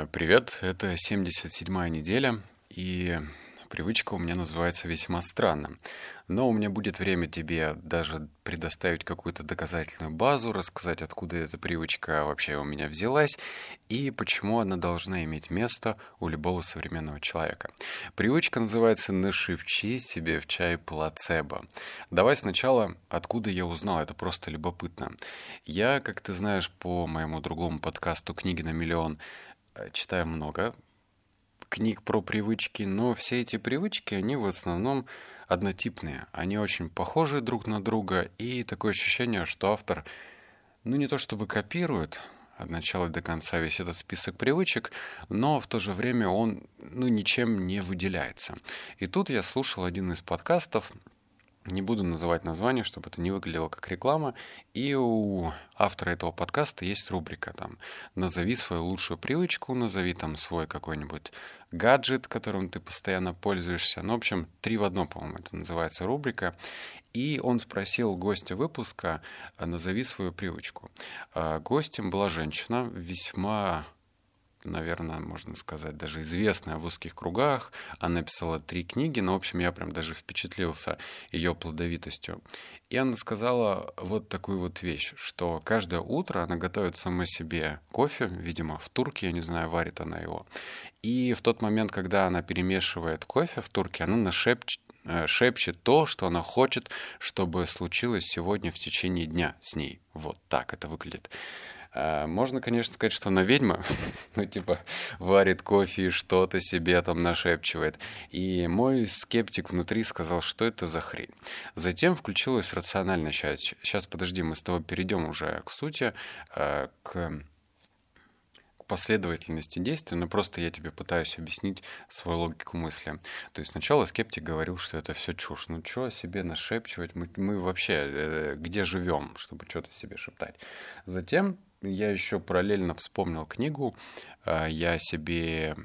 Э, привет, это 77-я неделя, и привычка у меня называется весьма странно. Но у меня будет время тебе даже предоставить какую-то доказательную базу, рассказать, откуда эта привычка вообще у меня взялась и почему она должна иметь место у любого современного человека. Привычка называется «Нашепчи себе в чай плацебо». Давай сначала, откуда я узнал, это просто любопытно. Я, как ты знаешь, по моему другому подкасту «Книги на миллион» читаю много книг про привычки, но все эти привычки, они в основном однотипные. Они очень похожи друг на друга, и такое ощущение, что автор, ну не то чтобы копирует от начала до конца весь этот список привычек, но в то же время он ну, ничем не выделяется. И тут я слушал один из подкастов, не буду называть название, чтобы это не выглядело как реклама. И у автора этого подкаста есть рубрика там «Назови свою лучшую привычку», «Назови там свой какой-нибудь гаджет, которым ты постоянно пользуешься». Ну, в общем, три в одном, по-моему, это называется рубрика. И он спросил гостя выпуска «Назови свою привычку». А, гостем была женщина, весьма наверное, можно сказать, даже известная в узких кругах. Она писала три книги, но, в общем, я прям даже впечатлился ее плодовитостью. И она сказала вот такую вот вещь, что каждое утро она готовит сама себе кофе, видимо, в турке, я не знаю, варит она его. И в тот момент, когда она перемешивает кофе в турке, она нашепчет э, шепчет то, что она хочет, чтобы случилось сегодня в течение дня с ней. Вот так это выглядит. А, можно, конечно, сказать, что она ведьма, ну, типа, варит кофе и что-то себе там нашепчивает. И мой скептик внутри сказал, что это за хрень. Затем включилась рациональная часть. Сейчас, подожди, мы с тобой перейдем уже к сути, а, к последовательности действий, но просто я тебе пытаюсь объяснить свою логику мысли. То есть сначала скептик говорил, что это все чушь. Ну что себе нашепчивать? Мы, мы вообще э, где живем, чтобы что-то себе шептать? Затем я еще параллельно вспомнил книгу. А, я себе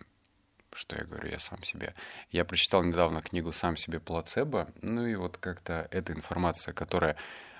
что я говорю, я сам себе. Я прочитал недавно книгу «Сам себе плацебо», ну и вот как-то эта информация, которая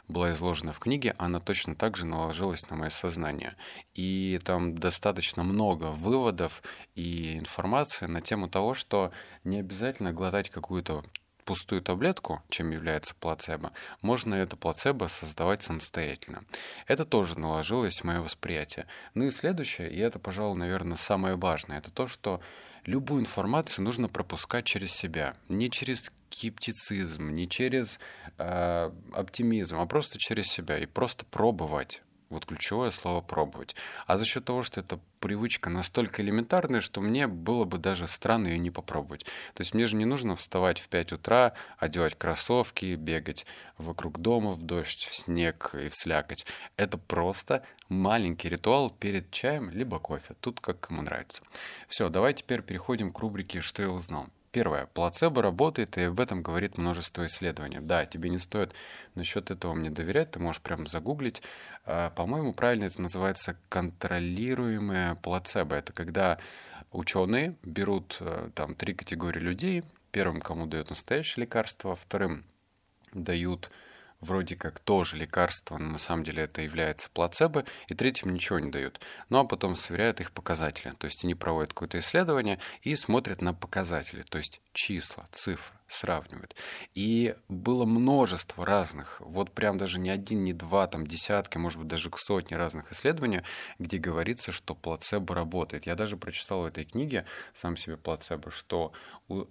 была изложена в книге, она точно так же наложилась на мое сознание. И там достаточно много выводов и информации на тему того, что не обязательно глотать какую-то пустую таблетку, чем является плацебо, можно это плацебо создавать самостоятельно. Это тоже наложилось в мое восприятие. Ну и следующее, и это, пожалуй, наверное, самое важное, это то, что любую информацию нужно пропускать через себя. Не через скептицизм, не через э, оптимизм, а просто через себя. И просто пробовать. Вот ключевое слово «пробовать». А за счет того, что эта привычка настолько элементарная, что мне было бы даже странно ее не попробовать. То есть мне же не нужно вставать в 5 утра, одевать кроссовки, бегать вокруг дома в дождь, в снег и в слякоть. Это просто маленький ритуал перед чаем либо кофе. Тут как кому нравится. Все, давай теперь переходим к рубрике «Что я узнал». Первое. Плацебо работает, и об этом говорит множество исследований. Да, тебе не стоит насчет этого мне доверять, ты можешь прям загуглить. А, по-моему, правильно это называется контролируемое плацебо. Это когда ученые берут э, там три категории людей. Первым, кому дают настоящее лекарство, вторым дают вроде как тоже лекарство, но на самом деле это является плацебо, и третьим ничего не дают. Ну а потом сверяют их показатели. То есть они проводят какое-то исследование и смотрят на показатели, то есть числа, цифры сравнивают. И было множество разных, вот прям даже не один, не два, там десятки, может быть, даже к сотне разных исследований, где говорится, что плацебо работает. Я даже прочитал в этой книге сам себе плацебо, что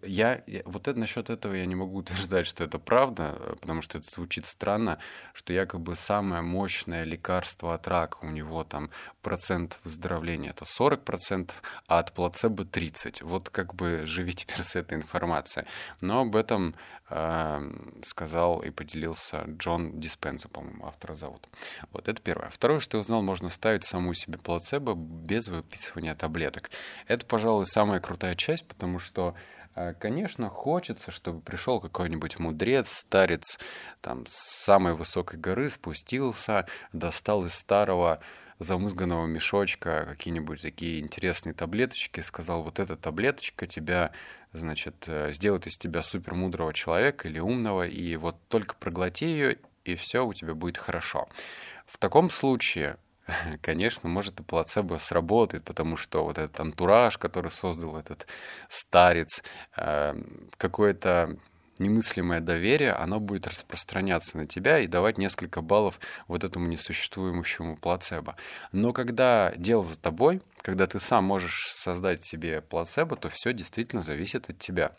я, вот это насчет этого я не могу утверждать, что это правда, потому что это звучит странно, что якобы самое мощное лекарство от рака у него там процент выздоровления это 40%, а от плацебо 30%. Вот как бы живи теперь с этой информацией. Но об этом э, сказал и поделился Джон Диспенза, по-моему, автора зовут. Вот это первое. Второе, что я узнал, можно ставить саму себе плацебо без выписывания таблеток. Это, пожалуй, самая крутая часть, потому что э, Конечно, хочется, чтобы пришел какой-нибудь мудрец, старец, там, с самой высокой горы спустился, достал из старого замызганного мешочка какие-нибудь такие интересные таблеточки, сказал, вот эта таблеточка тебя, значит, э, сделает из тебя супермудрого человека или умного, и вот только проглоти ее, и все у тебя будет хорошо. В таком случае конечно, может и плацебо сработает, потому что вот этот антураж, который создал этот старец, э, какое-то немыслимое доверие, оно будет распространяться на тебя и давать несколько баллов вот этому несуществующему плацебо. Но когда дело за тобой, когда ты сам можешь создать себе плацебо, то все действительно зависит от тебя.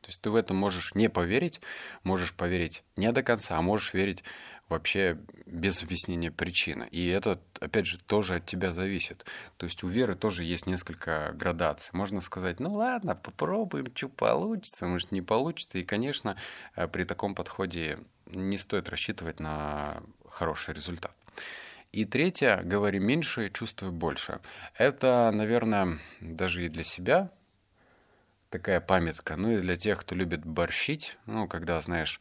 То есть ты в этом можешь не поверить, можешь поверить не до конца, а можешь верить вообще без объяснения причины. И это, опять же, тоже от тебя зависит. То есть у веры тоже есть несколько градаций. Можно сказать, ну ладно, попробуем, что получится, может не получится. И, конечно, э, при таком подходе не стоит рассчитывать на хороший результат. И третье, говори меньше, чувствуй больше. Это, наверное, даже и для себя такая памятка, ну и для тех, кто любит борщить, ну, когда, знаешь,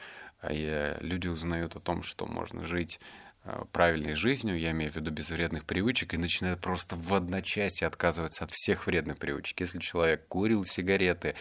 и люди узнают о том, что можно жить э, правильной жизнью, я имею в виду без вредных привычек, и начинают просто в одночасье отказываться от всех вредных привычек. Если человек курил сигареты,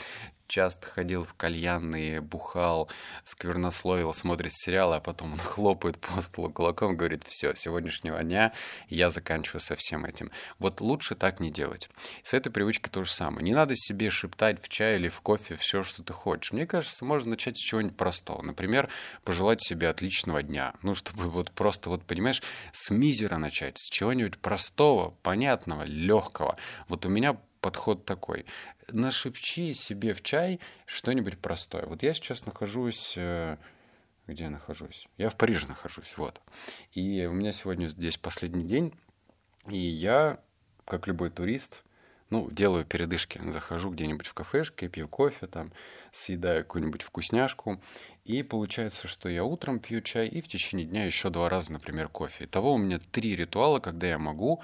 часто ходил в кальянные, бухал, сквернословил, смотрит сериалы, а потом он хлопает по столу кулаком, говорит, все, сегодняшнего дня я заканчиваю со всем этим. Вот лучше так не делать. С этой привычкой то же самое. Не надо себе шептать в чай или в кофе все, что ты хочешь. Мне кажется, можно начать с чего-нибудь простого. Например, пожелать себе отличного дня. Ну, чтобы вот просто, вот понимаешь, с мизера начать, с чего-нибудь простого, понятного, легкого. Вот у меня подход такой нашепчи себе в чай что-нибудь простое. Вот я сейчас нахожусь... Э, где я нахожусь? Я в Париже нахожусь, вот. И у меня сегодня здесь последний день, и я, как любой турист, ну, делаю передышки. Захожу где-нибудь в кафешке, пью кофе, там, съедаю какую-нибудь вкусняшку. И получается, что я утром пью чай и в течение дня еще два раза, например, кофе. Итого у меня три ритуала, когда я могу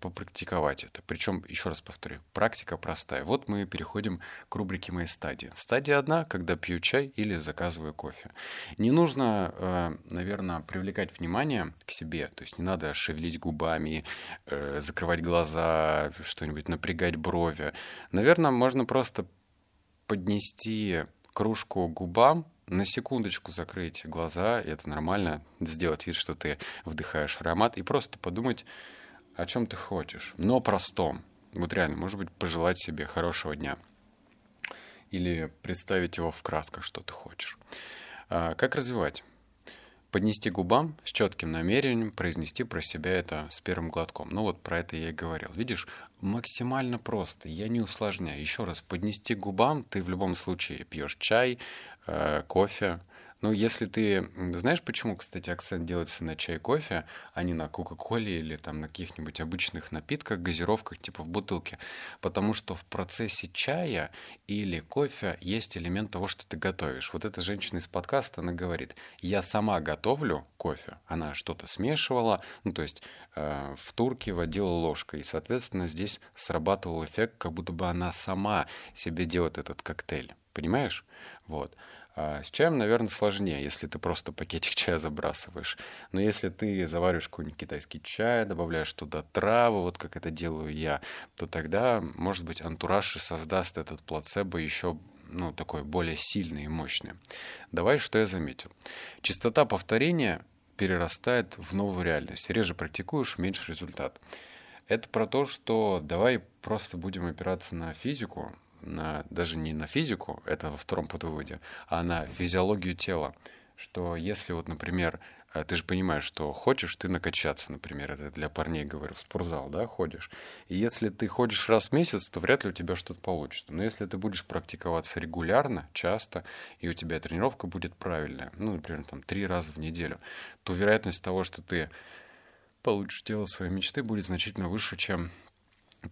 попрактиковать это. Причем, еще раз повторю, практика простая. Вот мы переходим к рубрике «Мои стадии». Стадия одна, когда пью чай или заказываю кофе. Не нужно, э, наверное, привлекать внимание к себе, то есть не надо шевелить губами, э, закрывать глаза, что-нибудь напрягать брови. Наверное, можно просто поднести кружку губам, на секундочку закрыть глаза, и это нормально, сделать вид, что ты вдыхаешь аромат, и просто подумать, о чем ты хочешь, но простом. Вот реально, может быть, пожелать себе хорошего дня. Или представить его в красках, что ты хочешь. А, как развивать? Поднести губам с четким намерением, произнести про себя это с первым глотком. Ну вот про это я и говорил. Видишь, максимально просто, я не усложняю. Еще раз, поднести губам ты в любом случае пьешь чай, э, кофе, ну, если ты... Знаешь, почему, кстати, акцент делается на чай, кофе, а не на кока-коле или там на каких-нибудь обычных напитках, газировках, типа в бутылке? Потому что в процессе чая или кофе есть элемент того, что ты готовишь. Вот эта женщина из подкаста, она говорит, я сама готовлю кофе. Она что-то смешивала, ну, то есть э, в турке водила ложкой. И, соответственно, здесь срабатывал эффект, как будто бы она сама себе делает этот коктейль. Понимаешь? Вот. А с чаем, наверное, сложнее, если ты просто пакетик чая забрасываешь. Но если ты завариваешь какой-нибудь китайский чай, добавляешь туда травы, вот как это делаю я, то тогда, может быть, антураж и создаст этот плацебо еще ну, такой более сильный и мощный. Давай, что я заметил. Частота повторения перерастает в новую реальность. Реже практикуешь, меньше результат. Это про то, что давай просто будем опираться на физику, на, даже не на физику, это во втором подводе, а на физиологию тела. Что если вот, например, э, ты же понимаешь, что хочешь ты накачаться, например, это для парней говорю, в спортзал, да, ходишь. И если ты ходишь раз в месяц, то вряд ли у тебя что-то получится. Но если ты будешь практиковаться регулярно, часто, и у тебя тренировка будет правильная, ну, например, там, три раза в неделю, то вероятность того, что ты получишь тело своей мечты, будет значительно выше, чем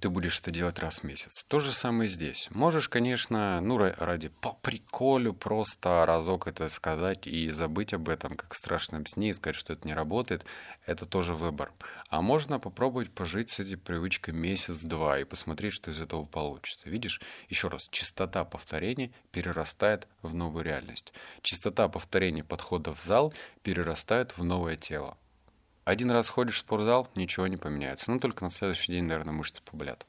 ты будешь это делать раз в месяц. То же самое здесь. Можешь, конечно, ну, ради по приколю просто разок это сказать и забыть об этом, как страшно сне, и сказать, что это не работает. Это тоже выбор. А можно попробовать пожить с этой привычкой месяц-два и посмотреть, что из этого получится. Видишь, еще раз, частота повторений перерастает в новую реальность. Частота повторений подхода в зал перерастает в новое тело. Один раз ходишь в спортзал, ничего не поменяется. Ну, только на следующий день, наверное, мышцы поболят.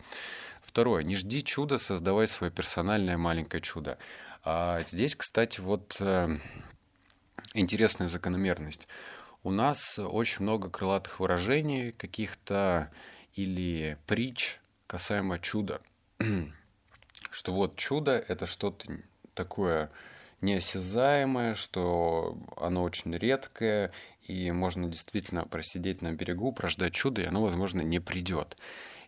Второе. Не жди чуда, создавай свое персональное маленькое чудо. А здесь, кстати, вот э, интересная закономерность. у нас очень много крылатых выражений каких-то или притч касаемо чуда. что вот чудо — это что-то такое неосязаемое, что оно очень редкое, и можно действительно просидеть на берегу, прождать чудо, и оно, возможно, не придет.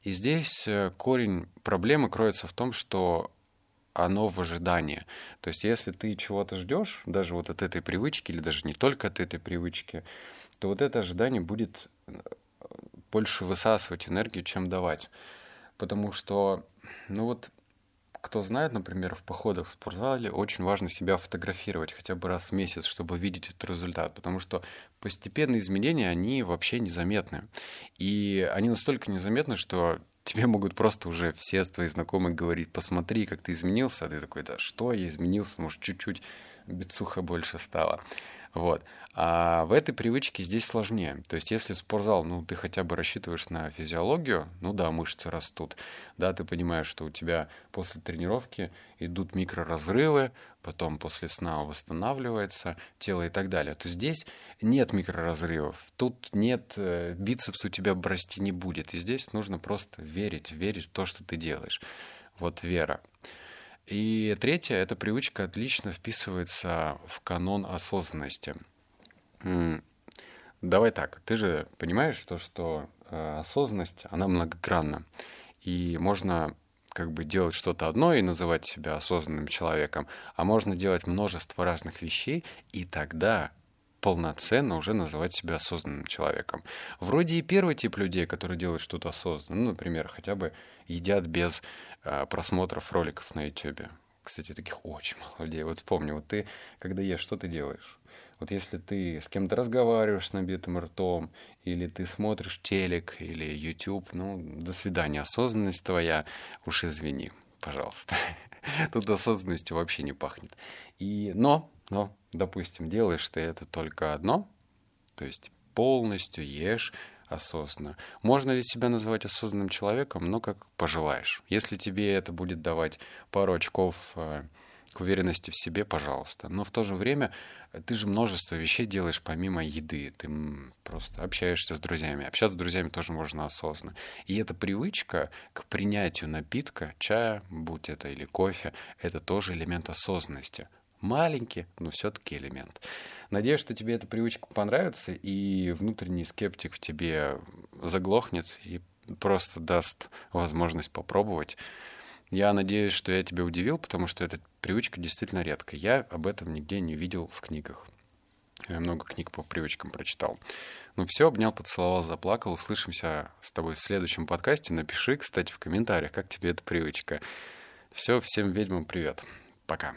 И здесь э, корень проблемы кроется в том, что оно в ожидании. То есть, если ты чего-то ждешь, даже вот от этой привычки, или даже не только от этой привычки, то вот это ожидание будет э, больше высасывать энергию, чем давать. Потому что, ну вот, кто знает, например, в походах в спортзале очень важно себя фотографировать хотя бы раз в месяц, чтобы видеть этот результат, потому что постепенные изменения, они вообще незаметны. И они настолько незаметны, что тебе могут просто уже все твои знакомые говорить, посмотри, как ты изменился, а ты такой, да что я изменился, может, чуть-чуть бицуха больше стало. Вот. А в этой привычке здесь сложнее. То есть, если спортзал, ну, ты хотя бы рассчитываешь на физиологию, ну да, мышцы растут, да, ты понимаешь, что у тебя после тренировки идут микроразрывы, потом после сна восстанавливается тело и так далее, то здесь нет микроразрывов, тут нет, э, бицепс у тебя расти не будет, и здесь нужно просто верить, верить в то, что ты делаешь. Вот вера. И третье, эта привычка отлично вписывается в канон осознанности. Давай так, ты же понимаешь то, что э, осознанность, она многогранна. И можно как бы делать что-то одно и называть себя осознанным человеком, а можно делать множество разных вещей, и тогда полноценно уже называть себя осознанным человеком. Вроде и первый тип людей, которые делают что-то осознанно, ну, например, хотя бы едят без э, просмотров роликов на YouTube. Кстати, таких очень мало людей. Вот вспомни, вот ты, когда ешь, что ты делаешь? Вот если ты с кем-то разговариваешь с набитым ртом, или ты смотришь телек, или YouTube, ну, до свидания, осознанность твоя, уж извини, пожалуйста. Тут осознанностью вообще не пахнет. И, но, но, допустим, делаешь ты это только одно, то есть полностью ешь осознанно. Можно ли себя называть осознанным человеком? Ну, как пожелаешь. Если тебе это будет давать пару очков э, к уверенности в себе, пожалуйста. Но в то же время ты же множество вещей делаешь помимо еды. Ты просто общаешься с друзьями. Общаться с друзьями тоже можно осознанно. И эта привычка к принятию напитка, чая, будь это или кофе, это тоже элемент осознанности. Маленький, но все-таки элемент. Надеюсь, что тебе эта привычка понравится, и внутренний скептик в тебе заглохнет и просто даст возможность попробовать. Я надеюсь, что я тебя удивил, потому что эта привычка действительно редкая. Я об этом нигде не видел в книгах. Я много книг по привычкам прочитал. Ну все, обнял, поцеловал, заплакал. Услышимся с тобой в следующем подкасте. Напиши, кстати, в комментариях, как тебе эта привычка. Все, всем ведьмам привет. Пока.